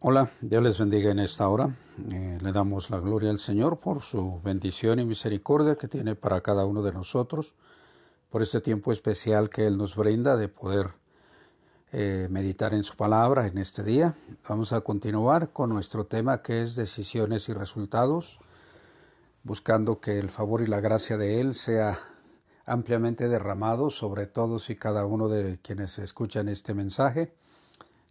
Hola, Dios les bendiga en esta hora. Eh, le damos la gloria al Señor por su bendición y misericordia que tiene para cada uno de nosotros, por este tiempo especial que Él nos brinda de poder eh, meditar en su palabra en este día. Vamos a continuar con nuestro tema que es decisiones y resultados, buscando que el favor y la gracia de Él sea ampliamente derramado sobre todos y cada uno de quienes escuchan este mensaje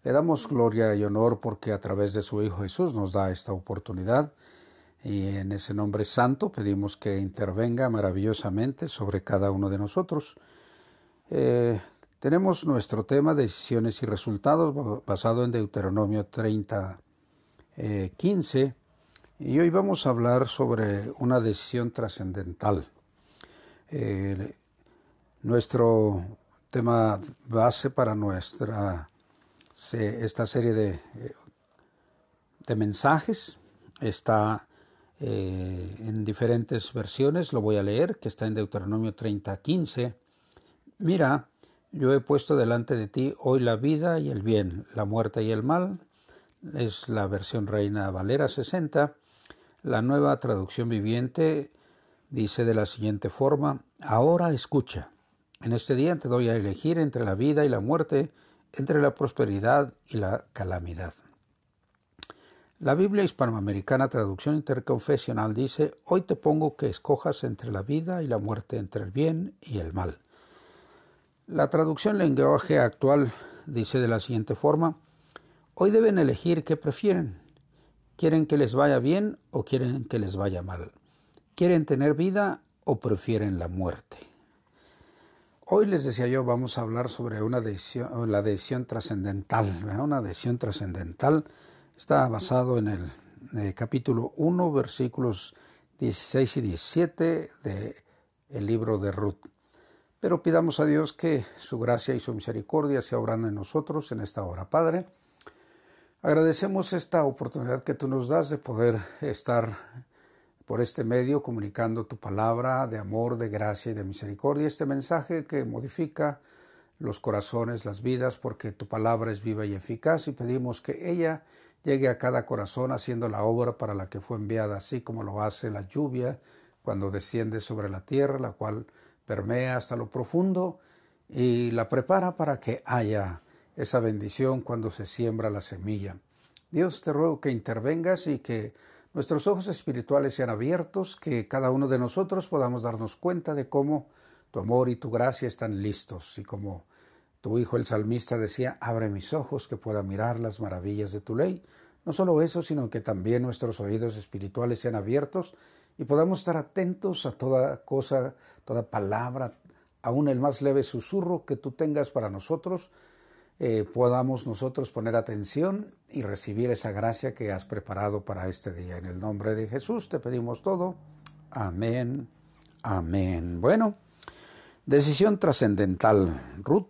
le damos gloria y honor porque a través de su Hijo Jesús nos da esta oportunidad y en ese nombre santo pedimos que intervenga maravillosamente sobre cada uno de nosotros. Eh, tenemos nuestro tema decisiones y resultados basado en Deuteronomio 30, 15 eh, y hoy vamos a hablar sobre una decisión trascendental. Eh, nuestro tema base para nuestra esta serie de, de mensajes está eh, en diferentes versiones, lo voy a leer, que está en Deuteronomio 30, 15. Mira, yo he puesto delante de ti hoy la vida y el bien, la muerte y el mal. Es la versión Reina Valera 60. La nueva traducción viviente dice de la siguiente forma, ahora escucha. En este día te doy a elegir entre la vida y la muerte, entre la prosperidad y la calamidad. La Biblia hispanoamericana traducción interconfesional dice, hoy te pongo que escojas entre la vida y la muerte, entre el bien y el mal. La traducción lenguaje actual dice de la siguiente forma, hoy deben elegir qué prefieren. ¿Quieren que les vaya bien o quieren que les vaya mal? ¿Quieren tener vida o prefieren la muerte? Hoy les decía yo, vamos a hablar sobre una la decisión trascendental. Una decisión trascendental está basado en el, eh, capítulo 1, versículos 16 y 17 del el libro de Ruth. Pero pidamos a Dios que su gracia y su misericordia se obrando en nosotros en esta hora. Padre, agradecemos esta oportunidad que tú nos das de poder estar por este medio comunicando tu palabra de amor, de gracia y de misericordia, este mensaje que modifica los corazones, las vidas, porque tu palabra es viva y eficaz y pedimos que ella llegue a cada corazón haciendo la obra para la que fue enviada, así como lo hace la lluvia cuando desciende sobre la tierra, la cual permea hasta lo profundo y la prepara para que haya esa bendición cuando se siembra la semilla. Dios te ruego que intervengas y que nuestros ojos espirituales sean abiertos, que cada uno de nosotros podamos darnos cuenta de cómo tu amor y tu gracia están listos y como tu hijo el salmista decía, abre mis ojos que pueda mirar las maravillas de tu ley. No solo eso, sino que también nuestros oídos espirituales sean abiertos y podamos estar atentos a toda cosa, toda palabra, aún el más leve susurro que tú tengas para nosotros, eh, podamos nosotros poner atención y recibir esa gracia que has preparado para este día. En el nombre de Jesús te pedimos todo. Amén. Amén. Bueno, decisión trascendental. Ruth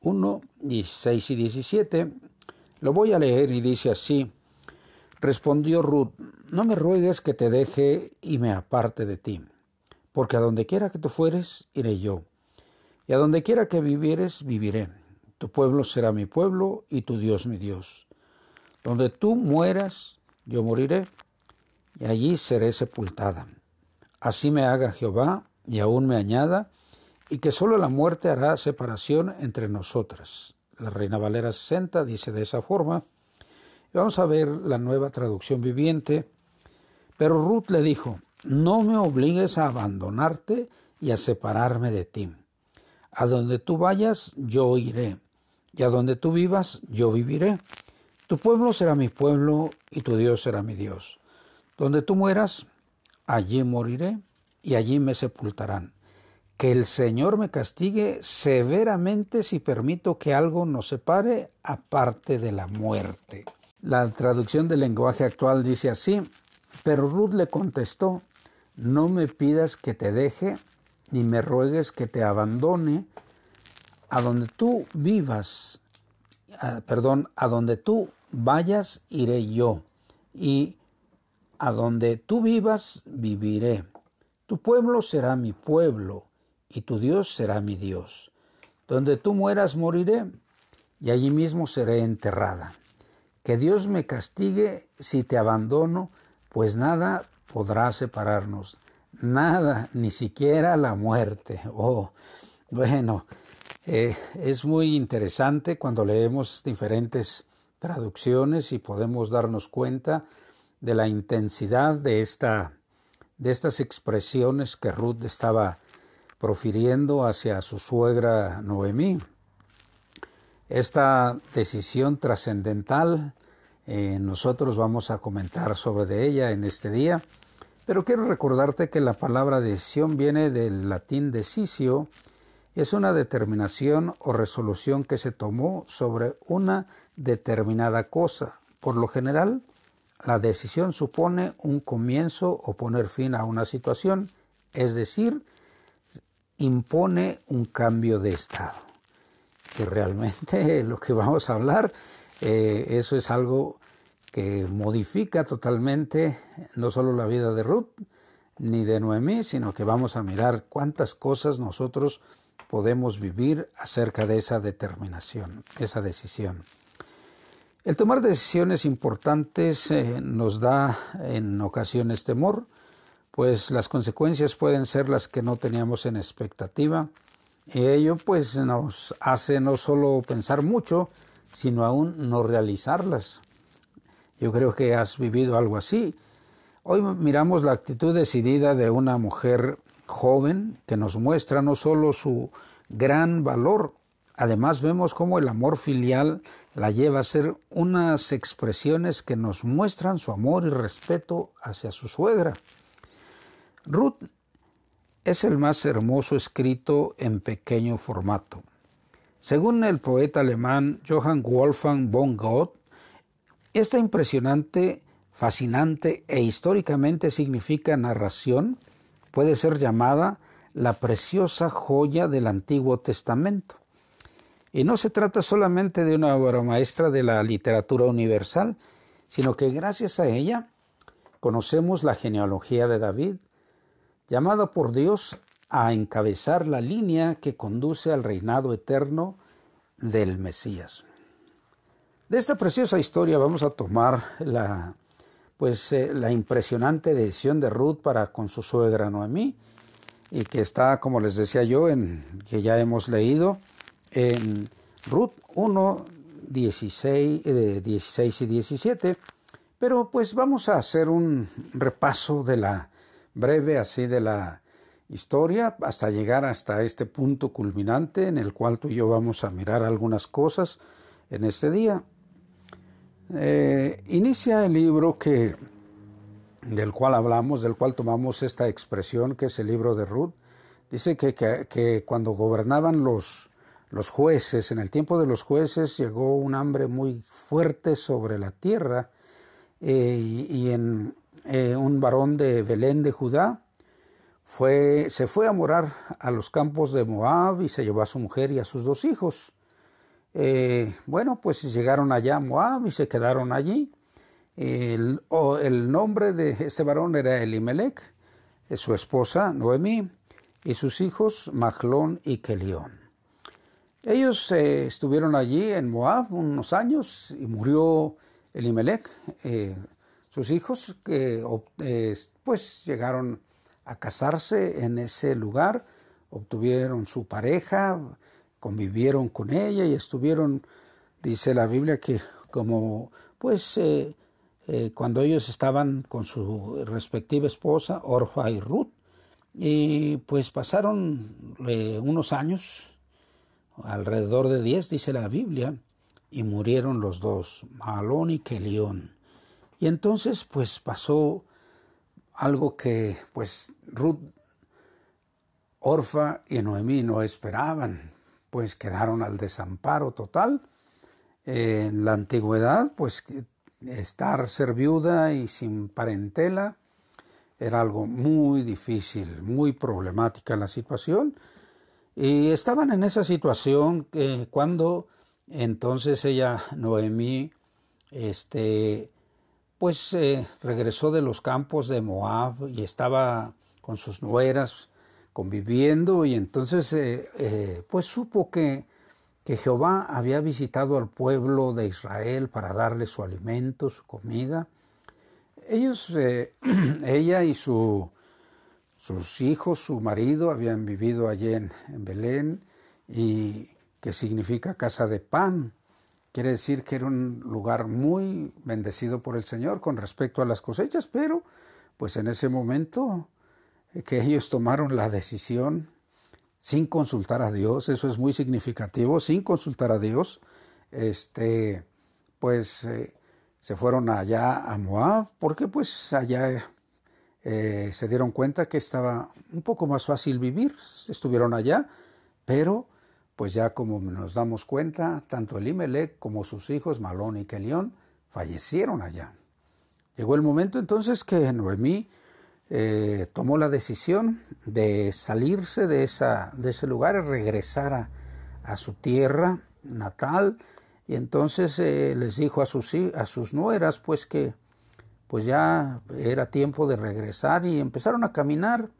1, 16 y 17. Lo voy a leer y dice así. Respondió Ruth, no me ruegues que te deje y me aparte de ti, porque a donde quiera que tú fueres, iré yo, y a donde quiera que vivieres, viviré tu pueblo será mi pueblo y tu Dios mi Dios. Donde tú mueras, yo moriré, y allí seré sepultada. Así me haga Jehová, y aún me añada, y que sólo la muerte hará separación entre nosotras. La Reina Valera 60 dice de esa forma. Vamos a ver la nueva traducción viviente. Pero Ruth le dijo, no me obligues a abandonarte y a separarme de ti. A donde tú vayas, yo iré y a donde tú vivas, yo viviré. Tu pueblo será mi pueblo y tu Dios será mi Dios. Donde tú mueras, allí moriré y allí me sepultarán. Que el Señor me castigue severamente si permito que algo nos separe aparte de la muerte. La traducción del lenguaje actual dice así, pero Ruth le contestó, no me pidas que te deje, ni me ruegues que te abandone, a donde tú vivas, perdón, a donde tú vayas, iré yo, y a donde tú vivas, viviré. Tu pueblo será mi pueblo, y tu Dios será mi Dios. Donde tú mueras, moriré, y allí mismo seré enterrada. que Dios me castigue si te abandono, pues nada podrá separarnos, nada, ni siquiera la muerte. Oh, bueno, eh, es muy interesante cuando leemos diferentes traducciones y podemos darnos cuenta de la intensidad de, esta, de estas expresiones que Ruth estaba profiriendo hacia su suegra Noemí. Esta decisión trascendental eh, nosotros vamos a comentar sobre ella en este día, pero quiero recordarte que la palabra decisión viene del latín decisio, es una determinación o resolución que se tomó sobre una determinada cosa. Por lo general, la decisión supone un comienzo o poner fin a una situación, es decir, impone un cambio de estado. Y realmente lo que vamos a hablar, eh, eso es algo que modifica totalmente no solo la vida de Ruth ni de Noemí, sino que vamos a mirar cuántas cosas nosotros podemos vivir acerca de esa determinación, esa decisión. El tomar decisiones importantes eh, nos da en ocasiones temor, pues las consecuencias pueden ser las que no teníamos en expectativa, y ello pues nos hace no solo pensar mucho, sino aún no realizarlas. Yo creo que has vivido algo así. Hoy miramos la actitud decidida de una mujer joven que nos muestra no solo su gran valor, además vemos cómo el amor filial la lleva a ser unas expresiones que nos muestran su amor y respeto hacia su suegra. Ruth es el más hermoso escrito en pequeño formato. Según el poeta alemán Johann Wolfgang von Goethe, esta impresionante, fascinante e históricamente significa narración puede ser llamada la preciosa joya del Antiguo Testamento. Y no se trata solamente de una obra maestra de la literatura universal, sino que gracias a ella conocemos la genealogía de David, llamado por Dios a encabezar la línea que conduce al reinado eterno del Mesías. De esta preciosa historia vamos a tomar la, pues, eh, la impresionante decisión de Ruth para con su suegra Noemí, y que está, como les decía yo, en, que ya hemos leído en Ruth 1, 16, 16 y 17. Pero pues vamos a hacer un repaso de la breve así de la historia hasta llegar hasta este punto culminante en el cual tú y yo vamos a mirar algunas cosas en este día. Eh, inicia el libro que, del cual hablamos, del cual tomamos esta expresión, que es el libro de Ruth. Dice que, que, cuando gobernaban los, los jueces, en el tiempo de los jueces llegó un hambre muy fuerte sobre la tierra eh, y, en eh, un varón de Belén de Judá fue, se fue a morar a los campos de Moab y se llevó a su mujer y a sus dos hijos. Eh, bueno, pues llegaron allá a Moab y se quedaron allí. El, nombre de ese varón era Elimelech, eh, su esposa Noemí y sus hijos Mahlón y Kelión. Ellos eh, estuvieron allí en Moab unos años y murió Elimelech. sus hijos que pues llegaron a casarse en ese lugar, obtuvieron su pareja, convivieron con ella y estuvieron, dice la Biblia, que como pues eh, eh, cuando ellos estaban con su respectiva esposa, Orfa y Ruth, y pues pasaron eh, unos años, alrededor de diez, dice la Biblia, y murieron los dos, Malón y Kelión. Y entonces pues pasó algo que pues Ruth, Orfa y Noemí no esperaban, pues quedaron al desamparo total. En la antigüedad, pues estar ser viuda y sin parentela era algo muy difícil, muy problemática la situación. Y estaban en esa situación cuando entonces ella, Noemí, este, pues eh, regresó de los campos de Moab y estaba con sus nueras conviviendo y entonces eh, eh, pues supo que, que Jehová había visitado al pueblo de Israel para darle su alimento, su comida. Ellos, eh, ella y su, sus hijos, su marido, habían vivido allí en, en Belén y que significa casa de pan. Quiere decir que era un lugar muy bendecido por el Señor con respecto a las cosechas, pero pues en ese momento que ellos tomaron la decisión sin consultar a Dios, eso es muy significativo, sin consultar a Dios, este, pues eh, se fueron allá a Moab, porque pues allá eh, se dieron cuenta que estaba un poco más fácil vivir, estuvieron allá, pero pues ya como nos damos cuenta, tanto Elimelech como sus hijos Malón y Kelión fallecieron allá. Llegó el momento entonces que Noemí eh, tomó la decisión de salirse de, esa, de ese lugar y regresar a, su tierra natal. Y entonces eh, les dijo a sus, a sus nueras pues que pues ya era tiempo de regresar y empezaron a caminar.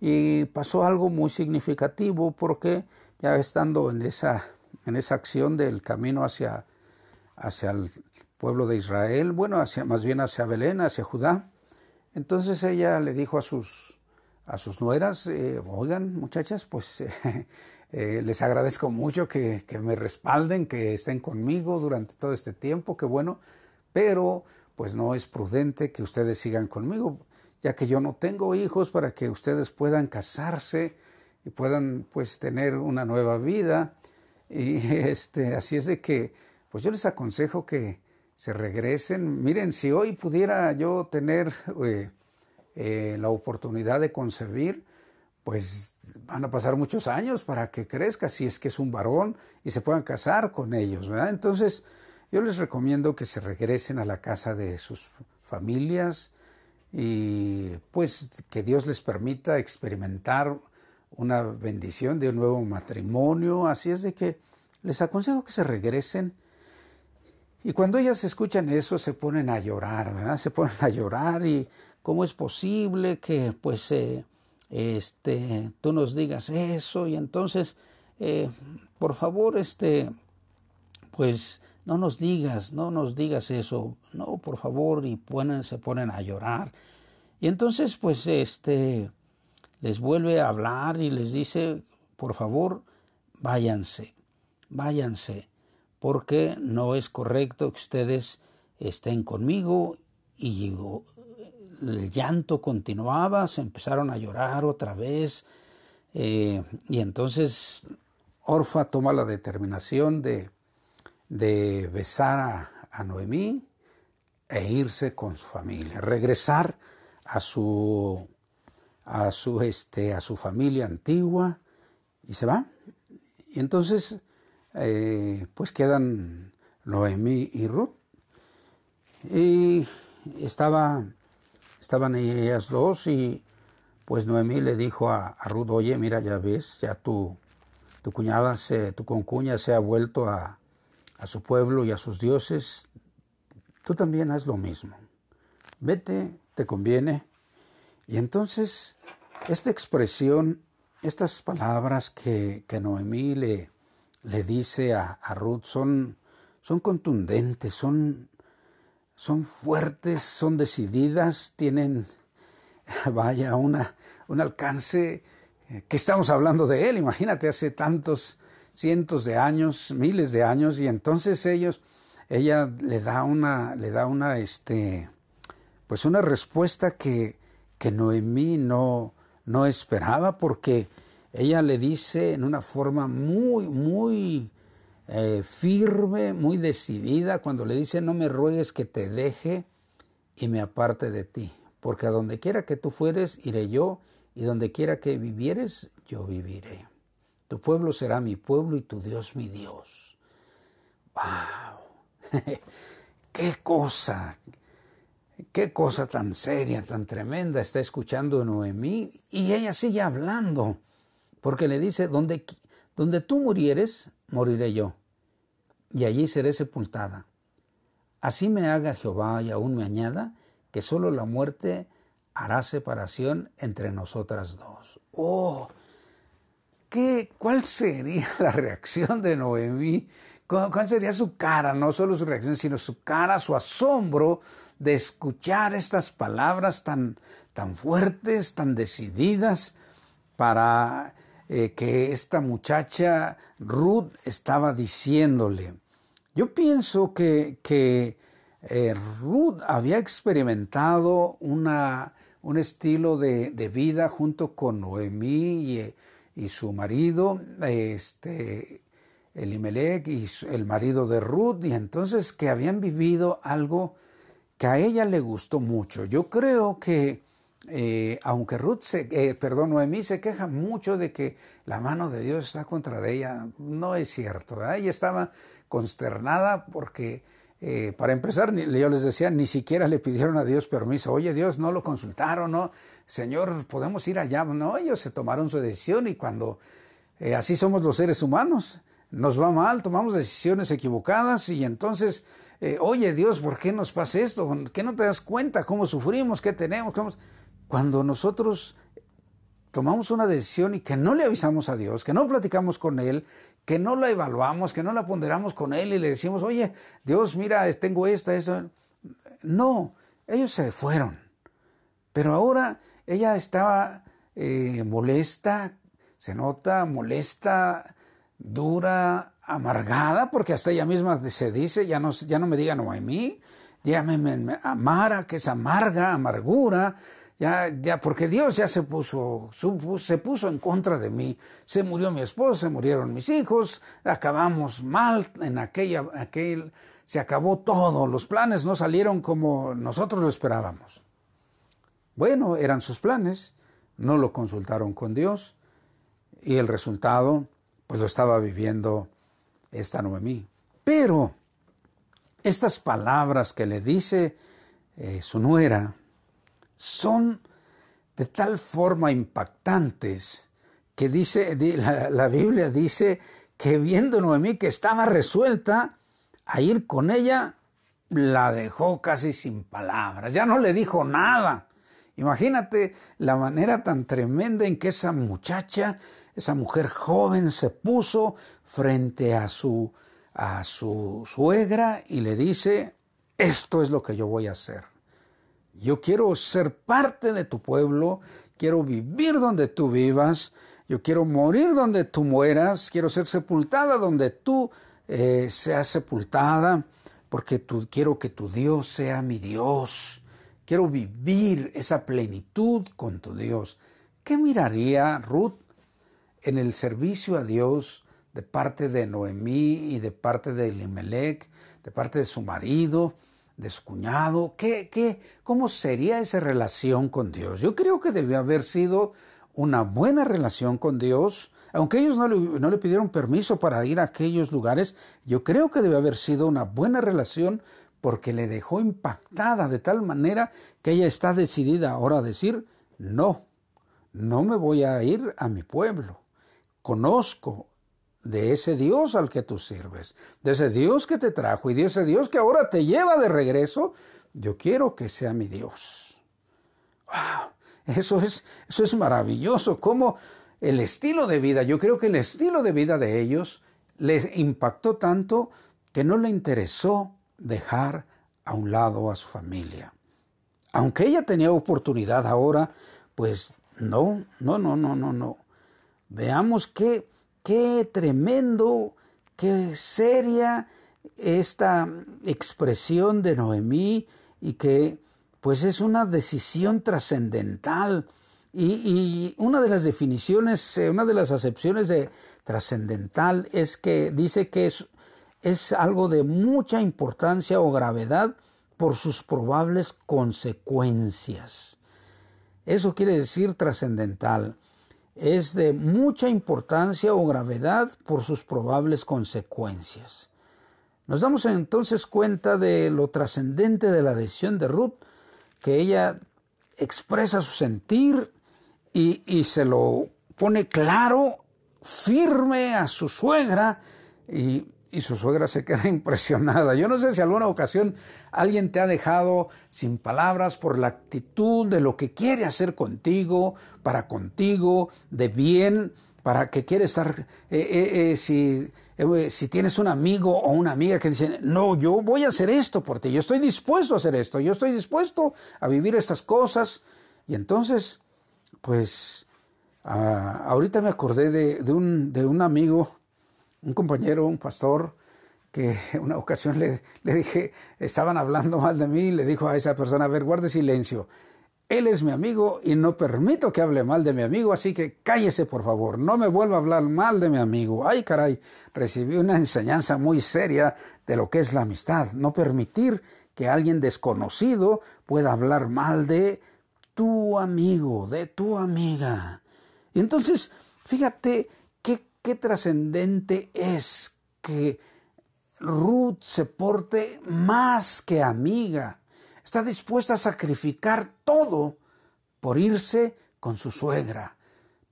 Y pasó algo muy significativo porque ya estando en esa, en esa acción del camino hacia, hacia el pueblo de Israel, bueno, hacia, más bien hacia Belén, hacia Judá, entonces ella le dijo a sus, a sus nueras, eh, oigan muchachas, pues eh, les agradezco mucho que, que, me respalden, que estén conmigo durante todo este tiempo, que bueno, pero pues no es prudente que ustedes sigan conmigo, ya que yo no tengo hijos para que ustedes puedan casarse y puedan pues tener una nueva vida. Y este, así es de que, pues yo les aconsejo que, se regresen. Miren, si hoy pudiera yo tener eh, eh, la oportunidad de concebir, pues van a pasar muchos años para que crezca, si es que es un varón, y se puedan casar con ellos, ¿verdad? Entonces, yo les recomiendo que se regresen a la casa de sus familias y pues que Dios les permita experimentar una bendición de un nuevo matrimonio. Así es de que les aconsejo que se regresen y cuando ellas escuchan eso se ponen a llorar, ¿verdad? Se ponen a llorar y cómo es posible que pues eh, este, tú nos digas eso y entonces eh, por favor este pues no nos digas, no nos digas eso, no por favor y se ponen a llorar. Y entonces pues este les vuelve a hablar y les dice por favor váyanse, váyanse porque no es correcto que ustedes estén conmigo y el llanto continuaba, se empezaron a llorar otra vez eh, y entonces Orfa toma la determinación de, besar a, a, Noemí e irse con su familia, regresar a su a su este a su familia antigua y se va. Y entonces eh, pues quedan Noemí y Ruth. Y estaba, estaban ellas dos y pues Noemí le dijo a, Ruth, oye, mira, ya ves, ya tu, tu cuñada, se, tu concuña se ha vuelto a, a su pueblo y a sus dioses, tú también haz lo mismo. Vete, te conviene. Y entonces, esta expresión, estas palabras que, que Noemí le, le dice a, Ruth son, son contundentes, son, son fuertes, son decididas, tienen, vaya, una, un alcance eh, que estamos hablando de él, imagínate, hace tantos cientos de años, miles de años, y entonces ellos, ella le da una, le da una, este, pues una respuesta que, que Noemí no, no esperaba, porque ella le dice en una forma muy, muy eh, firme, muy decidida, cuando le dice, no me ruegues que te deje y me aparte de ti, porque a donde quiera que tú fueres, iré yo, y donde quiera que vivieres, yo viviré. Tu pueblo será mi pueblo y tu Dios mi Dios. ¡Wow! ¡Qué cosa! ¡Qué cosa tan seria, tan tremenda está escuchando Noemí! Y ella sigue hablando porque le dice, donde, donde tú murieres, moriré yo, y allí seré sepultada. Así me haga Jehová y aún me añada, que solo la muerte hará separación entre nosotras dos. Oh, ¿qué, ¿cuál sería la reacción de Noemí? ¿Cuál sería su cara? No solo su reacción, sino su cara, su asombro de escuchar estas palabras tan, tan fuertes, tan decididas, para eh, que esta muchacha Ruth estaba diciéndole. Yo pienso que, que eh, Ruth había experimentado una, un estilo de, vida junto con Noemí y, su marido, este, Elimelech y el marido de Ruth, y entonces que habían vivido algo que a ella le gustó mucho. Yo creo que eh, aunque Ruth se, eh, perdón, Noemí se queja mucho de que la mano de Dios está contra de ella, no es cierto. Ella estaba consternada porque, eh, para empezar, yo les decía, ni siquiera le pidieron a Dios permiso. Oye, Dios, no lo consultaron, ¿no? Señor, podemos ir allá. No, ellos se tomaron su decisión y cuando así somos los seres humanos, nos va mal, tomamos decisiones equivocadas y entonces, oye, Dios, ¿por qué nos pasa esto? ¿Qué no te das cuenta cómo sufrimos, qué tenemos? Cómo cuando nosotros tomamos una decisión y que no le avisamos a Dios, que no platicamos con Él, que no la evaluamos, que no la ponderamos con Él y le decimos, oye, Dios, mira, tengo esta, eso. No, ellos se fueron. Pero ahora ella estaba eh, molesta, se nota molesta, dura, amargada, porque hasta ella misma se dice, ya no, ya no me digan Noemí, llámeme Amara, que es amarga, amargura, ya, ya, porque Dios ya se puso, se puso en contra de mí. Se murió mi esposo, se murieron mis hijos, acabamos mal en aquella, aquel, se acabó todo, los planes no salieron como nosotros lo esperábamos. Bueno, eran sus planes, no lo consultaron con Dios y el resultado, pues lo estaba viviendo esta Noemí. Pero estas palabras que le dice eh, su nuera, son de tal forma impactantes que dice, la, Biblia dice que viendo Noemí que estaba resuelta a ir con ella, la dejó casi sin palabras, ya no le dijo nada. Imagínate la manera tan tremenda en que esa muchacha, esa mujer joven se puso frente a su a su suegra y le dice, esto es lo que yo voy a hacer. Yo quiero ser parte de tu pueblo, quiero vivir donde tú vivas, yo quiero morir donde tú mueras, quiero ser sepultada donde tú eh, seas sepultada, porque tú, quiero que tu Dios sea mi Dios. Quiero vivir esa plenitud con tu Dios. ¿Qué miraría Ruth en el servicio a Dios de parte de Noemí y de parte de Elimelech, de parte de su marido? Descuñado? ¿Qué, qué, ¿Cómo sería esa relación con Dios? Yo creo que debió haber sido una buena relación con Dios. Aunque ellos no le, no le pidieron permiso para ir a aquellos lugares, yo creo que debe haber sido una buena relación porque le dejó impactada de tal manera que ella está decidida ahora a decir, no, no me voy a ir a mi pueblo. Conozco de ese Dios al que tú sirves, de ese Dios que te trajo y de ese Dios que ahora te lleva de regreso, yo quiero que sea mi Dios. Wow, eso es, eso es maravilloso, como el estilo de vida, yo creo que el estilo de vida de ellos les impactó tanto que no le interesó dejar a un lado a su familia. Aunque ella tenía oportunidad ahora, pues no, no, no, no, no, no. Veamos que Qué tremendo, qué seria esta expresión de Noemí y que pues es una decisión trascendental. Y, una de las definiciones, eh, una de las acepciones de trascendental es que dice que es, es algo de mucha importancia o gravedad por sus probables consecuencias. Eso quiere decir trascendental es de mucha importancia o gravedad por sus probables consecuencias. Nos damos entonces cuenta de lo trascendente de la decisión de Ruth, que ella expresa su sentir y, y se lo pone claro, firme a su suegra y y su suegra se queda impresionada. Yo no sé si alguna ocasión alguien te ha dejado sin palabras por la actitud de lo que quiere hacer contigo, para contigo, de bien, para que quiere estar, eh, si, si tienes un amigo o una amiga que dice, no, yo voy a hacer esto por ti, yo estoy dispuesto a hacer esto, yo estoy dispuesto a vivir estas cosas. Y entonces, pues, ah, ahorita me acordé de, un, de un amigo, un compañero, un pastor, que una ocasión le, le, dije, estaban hablando mal de mí, le dijo a esa persona, a ver, guarde silencio. Él es mi amigo y no permito que hable mal de mi amigo, así que cállese por favor, no me vuelva a hablar mal de mi amigo. Ay caray, recibí una enseñanza muy seria de lo que es la amistad, no permitir que alguien desconocido pueda hablar mal de tu amigo, de tu amiga. Y entonces, fíjate qué, trascendente es que Ruth se porte más que amiga está dispuesta a sacrificar todo por irse con su suegra.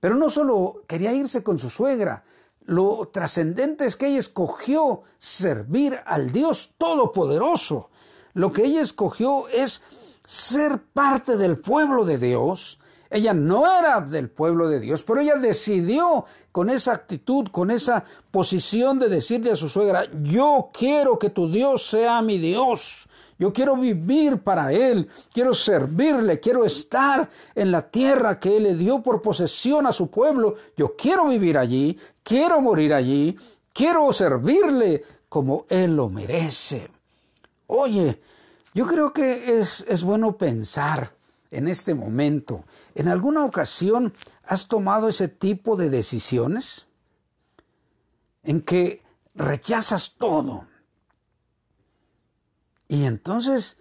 Pero no solo quería irse con su suegra, lo trascendente es que ella escogió servir al Dios Todopoderoso. Lo que ella escogió es ser parte del pueblo de Dios. Ella no era del pueblo de Dios, pero ella decidió con esa actitud, con esa posición de decirle a su suegra, yo quiero que tu Dios sea mi Dios. Yo quiero vivir para Él, quiero servirle, quiero estar en la tierra que Él le dio por posesión a su pueblo. Yo quiero vivir allí, quiero morir allí, quiero servirle como Él lo merece. Oye, yo creo que es, es bueno pensar en este momento. ¿En alguna ocasión has tomado ese tipo de decisiones? En que rechazas todo y entonces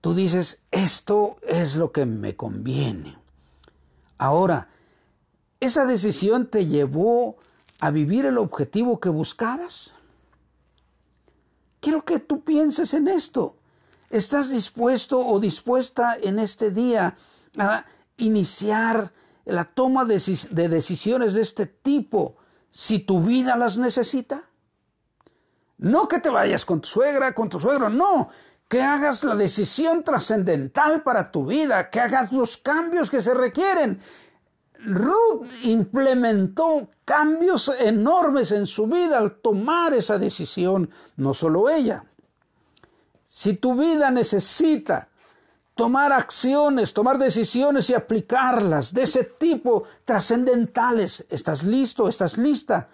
tú dices, esto es lo que me conviene. Ahora, ¿esa decisión te llevó a vivir el objetivo que buscabas? Quiero que tú pienses en esto. ¿Estás dispuesto o dispuesta en este día a iniciar la toma de, decisiones de este tipo si tu vida las necesita? No que te vayas con tu suegra, con tu suegro, no. Que hagas la decisión trascendental para tu vida, que hagas los cambios que se requieren. Ruth implementó cambios enormes en su vida al tomar esa decisión, no solo ella. Si tu vida necesita tomar acciones, tomar decisiones y aplicarlas de ese tipo trascendentales, ¿estás listo? ¿Estás lista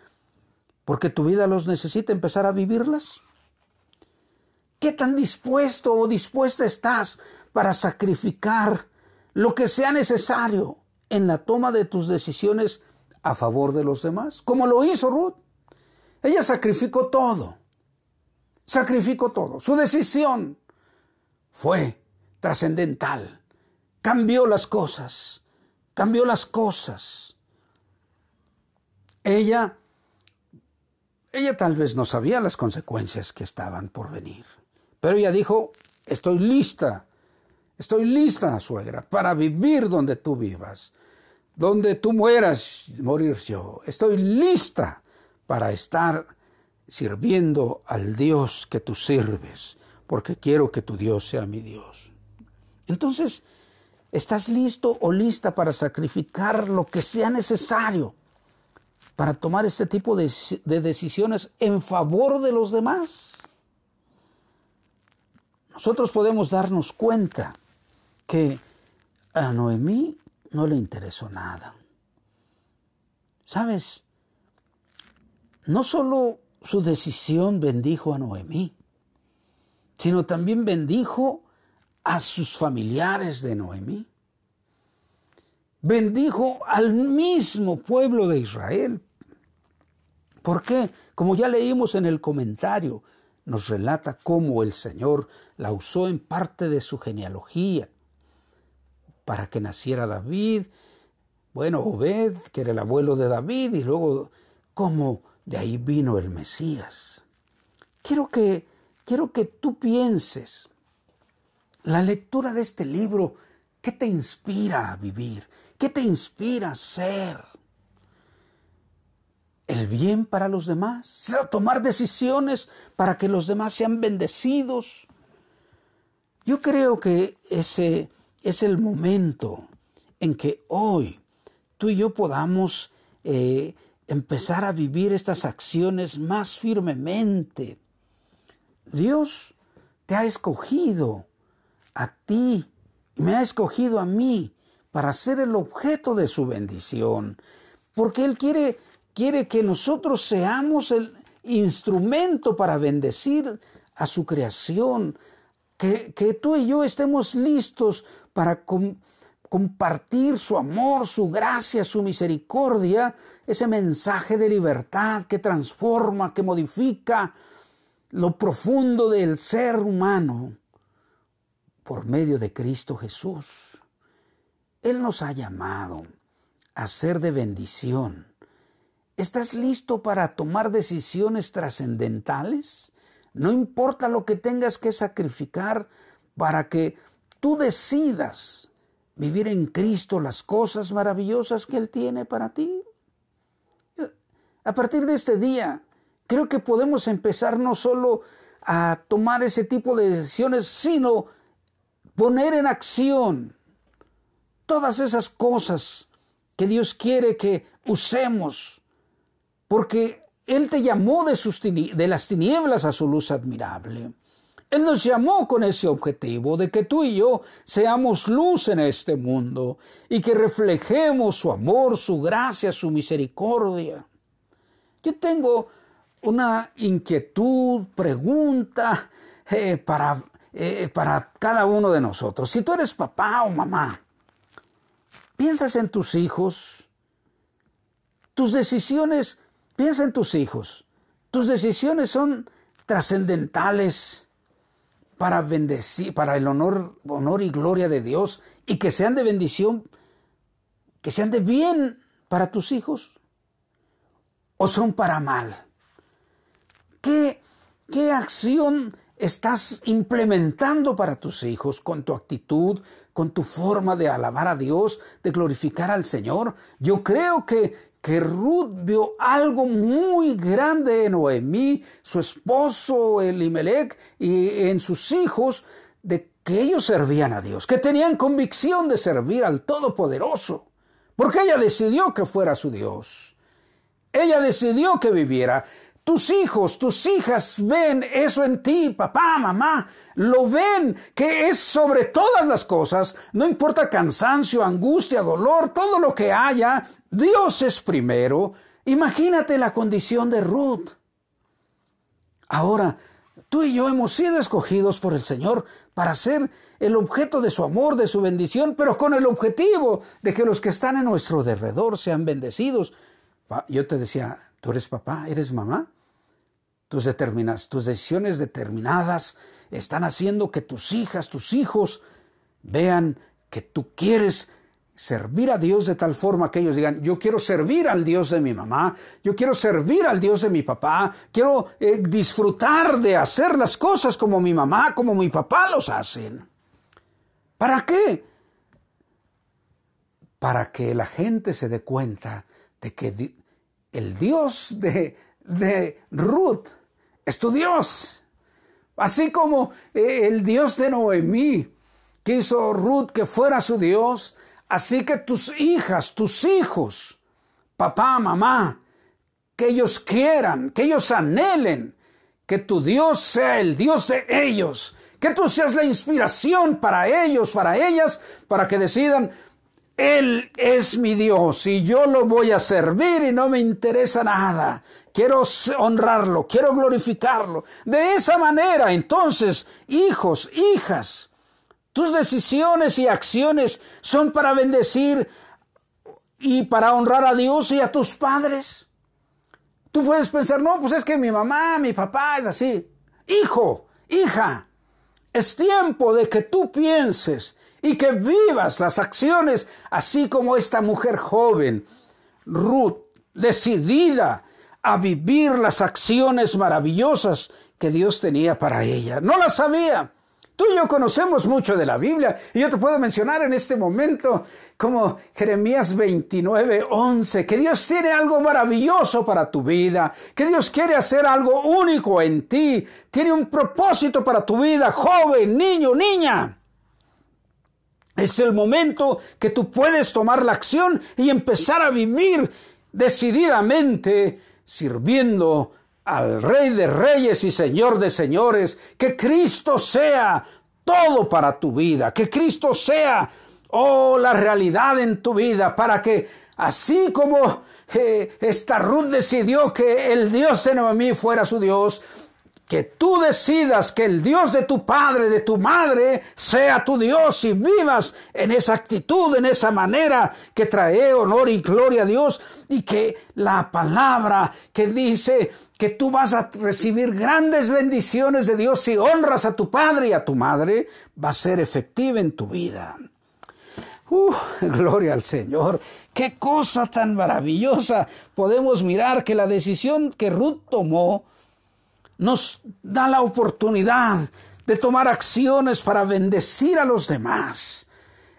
porque tu vida los necesita empezar a vivirlas. ¿Qué tan dispuesto o dispuesta estás para sacrificar lo que sea necesario en la toma de tus decisiones a favor de los demás? Como lo hizo Ruth. Ella sacrificó todo. Sacrificó todo. Su decisión fue trascendental. Cambió las cosas. Cambió las cosas. Ella ella tal vez no sabía las consecuencias que estaban por venir, pero ella dijo, estoy lista, estoy lista, suegra, para vivir donde tú vivas, donde tú mueras, morir yo. Estoy lista para estar sirviendo al Dios que tú sirves, porque quiero que tu Dios sea mi Dios. Entonces, ¿estás listo o lista para sacrificar lo que sea necesario para tomar este tipo de, decisiones en favor de los demás. Nosotros podemos darnos cuenta que a Noemí no le interesó nada. ¿Sabes? No solo su decisión bendijo a Noemí, sino también bendijo a sus familiares de Noemí. Bendijo al mismo pueblo de Israel. ¿Por qué? Como ya leímos en el comentario, nos relata cómo el Señor la usó en parte de su genealogía para que naciera David, bueno, Obed, que era el abuelo de David, y luego cómo de ahí vino el Mesías. Quiero que, quiero que tú pienses, la lectura de este libro, ¿qué te inspira a vivir? ¿Qué te inspira a ser? el bien para los demás, tomar decisiones para que los demás sean bendecidos. Yo creo que ese es el momento en que hoy tú y yo podamos eh, empezar a vivir estas acciones más firmemente. Dios te ha escogido a ti y me ha escogido a mí para ser el objeto de su bendición, porque Él quiere, quiere que nosotros seamos el instrumento para bendecir a su creación, que, que tú y yo estemos listos para compartir su amor, su gracia, su misericordia, ese mensaje de libertad que transforma, que modifica lo profundo del ser humano por medio de Cristo Jesús. Él nos ha llamado a ser de bendición. ¿Estás listo para tomar decisiones trascendentales? No importa lo que tengas que sacrificar para que tú decidas vivir en Cristo las cosas maravillosas que Él tiene para ti. A partir de este día, creo que podemos empezar no solo a tomar ese tipo de decisiones, sino poner en acción todas esas cosas que Dios quiere que usemos, porque Él te llamó de, sus de las tinieblas a su luz admirable. Él nos llamó con ese objetivo de que tú y yo seamos luz en este mundo y que reflejemos su amor, su gracia, su misericordia. Yo tengo una inquietud, pregunta eh, para, eh, para cada uno de nosotros. Si tú eres papá o mamá, piensas en tus hijos, tus decisiones, piensa en tus hijos, tus decisiones son trascendentales para bendecir, para el honor, honor y gloria de Dios y que sean de bendición, que sean de bien para tus hijos o son para mal. ¿Qué, qué acción estás implementando para tus hijos con tu actitud, con tu forma de alabar a Dios, de glorificar al Señor? Yo creo que que Ruth vio algo muy grande en Noemí, su esposo Elimelech y en sus hijos, de que ellos servían a Dios, que tenían convicción de servir al Todopoderoso, porque ella decidió que fuera su Dios. Ella decidió que viviera. Tus hijos, tus hijas ven eso en ti, papá, mamá, lo ven que es sobre todas las cosas, no importa cansancio, angustia, dolor, todo lo que haya, Dios es primero. Imagínate la condición de Ruth. Ahora, tú y yo hemos sido escogidos por el Señor para ser el objeto de su amor, de su bendición, pero con el objetivo de que los que están en nuestro derredor sean bendecidos. Yo te decía, tú eres papá, eres mamá. Tus, determinas, tus decisiones determinadas están haciendo que tus hijas, tus hijos vean que tú quieres servir a Dios de tal forma que ellos digan, yo quiero servir al Dios de mi mamá, yo quiero servir al Dios de mi papá, quiero eh, disfrutar de hacer las cosas como mi mamá, como mi papá los hacen. ¿Para qué? Para que la gente se dé cuenta de que el Dios de, de Ruth es tu Dios. Así como eh, el Dios de Noemí quiso Ruth que fuera su Dios, así que tus hijas, tus hijos, papá, mamá, que ellos quieran, que ellos anhelen, que tu Dios sea el Dios de ellos, que tú seas la inspiración para ellos, para ellas, para que decidan, Él es mi Dios y yo lo voy a servir y no me interesa nada quiero honrarlo, quiero glorificarlo. De esa manera, entonces, hijos, hijas, tus decisiones y acciones son para bendecir y para honrar a Dios y a tus padres. Tú puedes pensar, no, pues es que mi mamá, mi papá es así. Hijo, hija, es tiempo de que tú pienses y que vivas las acciones así como esta mujer joven, Ruth, decidida a vivir las acciones maravillosas que Dios tenía para ella. No las sabía. Tú y yo conocemos mucho de la Biblia y yo te puedo mencionar en este momento como Jeremías 29, 11, que Dios tiene algo maravilloso para tu vida, que Dios quiere hacer algo único en ti, tiene un propósito para tu vida, joven, niño, niña. Es el momento que tú puedes tomar la acción y empezar a vivir decididamente sirviendo al Rey de Reyes y Señor de Señores, que Cristo sea todo para tu vida, que Cristo sea, oh, la realidad en tu vida, para que así como eh, esta Ruth decidió que el Dios de fuera su Dios, que tú decidas que el Dios de tu padre, de tu madre, sea tu Dios y vivas en esa actitud, en esa manera que trae honor y gloria a Dios y que la palabra que dice que tú vas a recibir grandes bendiciones de Dios si honras a tu padre y a tu madre, va a ser efectiva en tu vida. Uh, gloria al Señor. Qué cosa tan maravillosa. Podemos mirar que la decisión que Ruth tomó nos da la oportunidad de tomar acciones para bendecir a los demás.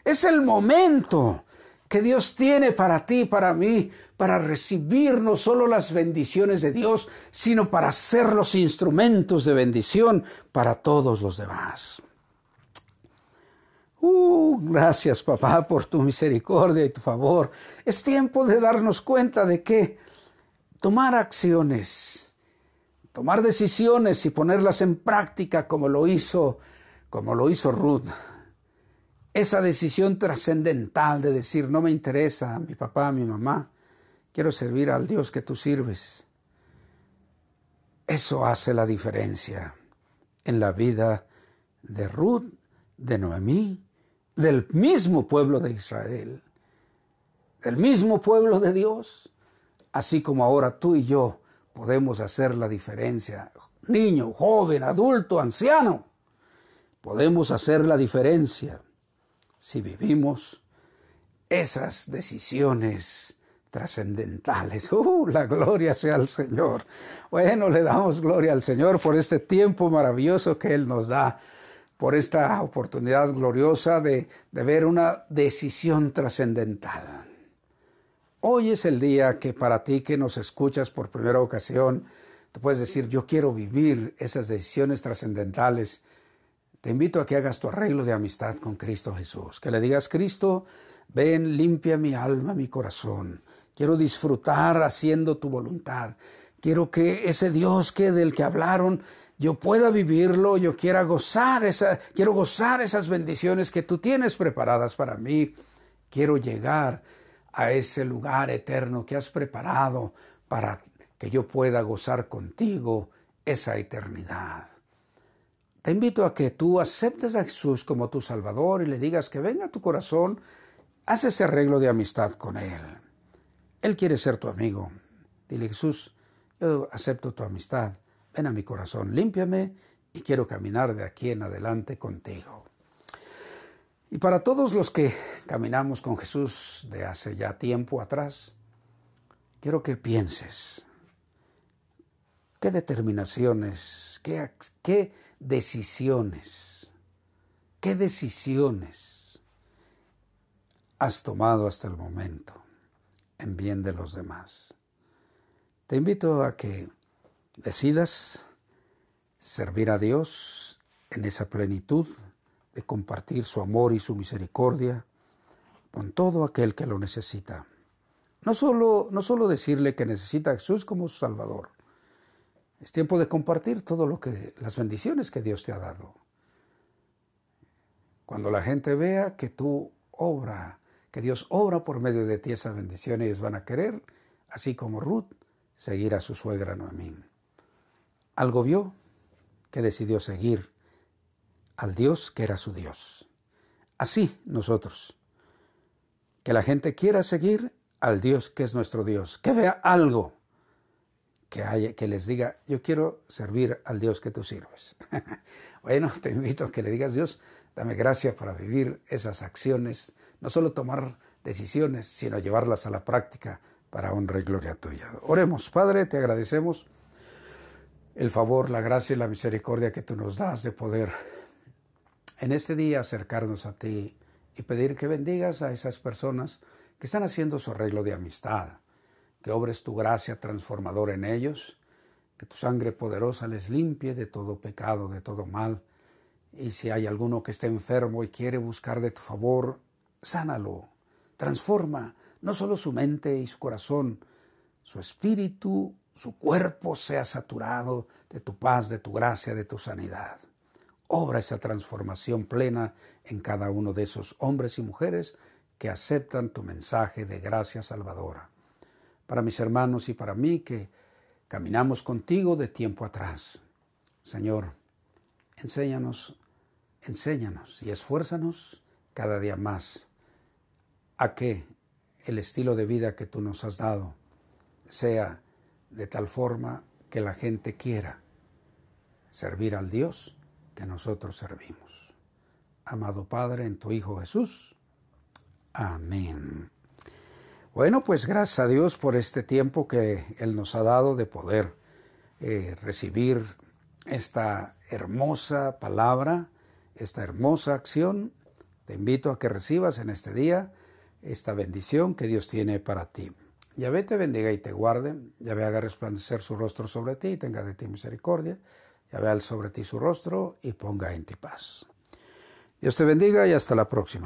Es el momento que Dios tiene para ti, para mí, para recibir no solo las bendiciones de Dios, sino para ser los instrumentos de bendición para todos los demás. Uh, gracias papá por tu misericordia y tu favor. Es tiempo de darnos cuenta de que tomar acciones tomar decisiones y ponerlas en práctica como lo hizo, como lo hizo Ruth. Esa decisión trascendental de decir, no me interesa mi papá, mi mamá, quiero servir al Dios que tú sirves. Eso hace la diferencia en la vida de Ruth, de Noemí, del mismo pueblo de Israel, del mismo pueblo de Dios, así como ahora tú y yo podemos hacer la diferencia. Niño, joven, adulto, anciano, podemos hacer la diferencia si vivimos esas decisiones trascendentales. ¡Uh! La gloria sea al Señor. Bueno, le damos gloria al Señor por este tiempo maravilloso que Él nos da, por esta oportunidad gloriosa de, de ver una decisión trascendental. Hoy es el día que para ti que nos escuchas por primera ocasión, tú puedes decir, yo quiero vivir esas decisiones trascendentales. Te invito a que hagas tu arreglo de amistad con Cristo Jesús, que le digas, Cristo, ven, limpia mi alma, mi corazón. Quiero disfrutar haciendo tu voluntad. Quiero que ese Dios que del que hablaron yo pueda vivirlo, yo quiera gozar esa, quiero gozar esas bendiciones que tú tienes preparadas para mí. Quiero llegar a ese lugar eterno que has preparado para que yo pueda gozar contigo esa eternidad. Te invito a que tú aceptes a Jesús como tu Salvador y le digas que venga a tu corazón, haz ese arreglo de amistad con Él. Él quiere ser tu amigo. Dile Jesús, yo acepto tu amistad, ven a mi corazón, límpiame y quiero caminar de aquí en adelante contigo. Y para todos los que caminamos con Jesús de hace ya tiempo atrás, quiero que pienses qué determinaciones, qué, qué decisiones, qué decisiones has tomado hasta el momento en bien de los demás. Te invito a que decidas servir a Dios en esa plenitud de compartir su amor y su misericordia con todo aquel que lo necesita. No solo, no solo decirle que necesita a Jesús como su Salvador. Es tiempo de compartir todo lo que, las bendiciones que Dios te ha dado. Cuando la gente vea que tú obra, que Dios obra por medio de ti esa bendición, ellos van a querer, así como Ruth, seguir a su suegra Noemí. Algo vio que decidió seguir al Dios que era su Dios. Así nosotros. Que la gente quiera seguir al Dios que es nuestro Dios, que vea algo que, haya, que les diga, yo quiero servir al Dios que tú sirves. bueno, te invito a que le digas, Dios, dame gracia para vivir esas acciones, no solo tomar decisiones, sino llevarlas a la práctica para honra y gloria tuya. Oremos, Padre, te agradecemos el favor, la gracia y la misericordia que tú nos das de poder en este día acercarnos a ti y pedir que bendigas a esas personas que están haciendo su arreglo de amistad, que obres tu gracia transformadora en ellos, que tu sangre poderosa les limpie de todo pecado, de todo mal. Y si hay alguno que esté enfermo y quiere buscar de tu favor, sánalo, transforma no solo su mente y su corazón, su espíritu, su cuerpo sea saturado de tu paz, de tu gracia, de tu sanidad. Obra esa transformación plena en cada uno de esos hombres y mujeres que aceptan tu mensaje de gracia salvadora. Para mis hermanos y para mí que caminamos contigo de tiempo atrás. Señor, enséñanos, enséñanos y esfuérzanos cada día más a que el estilo de vida que tú nos has dado sea de tal forma que la gente quiera servir al Dios que nosotros servimos. Amado Padre, en tu Hijo Jesús. Amén. Bueno, pues gracias a Dios por este tiempo que Él nos ha dado de poder eh, recibir esta hermosa palabra, esta hermosa acción. Te invito a que recibas en este día esta bendición que Dios tiene para ti. Yahvé te bendiga y te guarde, Yahvé haga resplandecer su rostro sobre ti y tenga de ti misericordia, Yahvé al sobre ti su rostro y ponga en ti paz. Dios te bendiga y hasta la próxima.